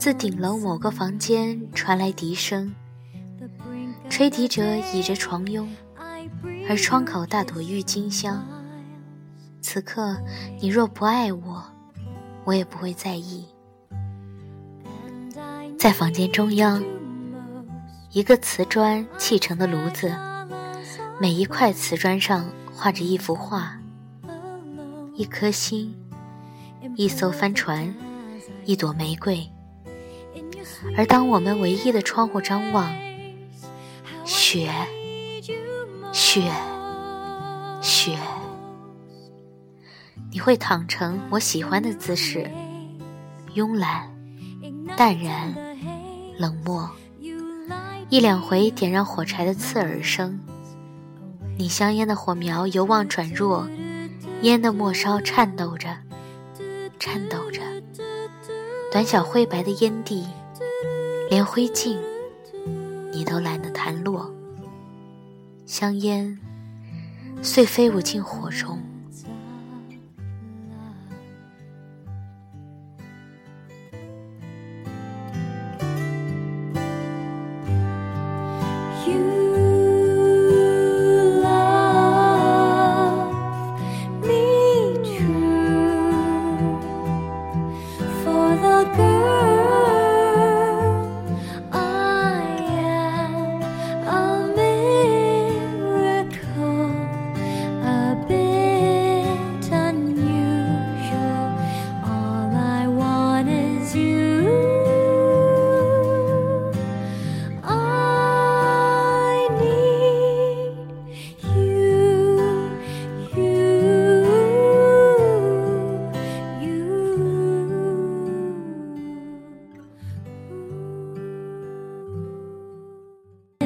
自顶楼某个房间传来笛声，吹笛者倚着床慵。而窗口大朵郁金香。此刻，你若不爱我，我也不会在意。在房间中央，一个瓷砖砌成的炉子，每一块瓷砖上画着一幅画：一颗心，一艘帆船，一朵玫瑰。而当我们唯一的窗户张望，雪。雪，雪，你会躺成我喜欢的姿势，慵懒、淡然、冷漠。一两回点燃火柴的刺耳声，你香烟的火苗由旺转弱，烟的末梢颤抖着，颤抖着。短小灰白的烟蒂，连灰烬，你都懒得弹落。香烟，遂飞舞进火中。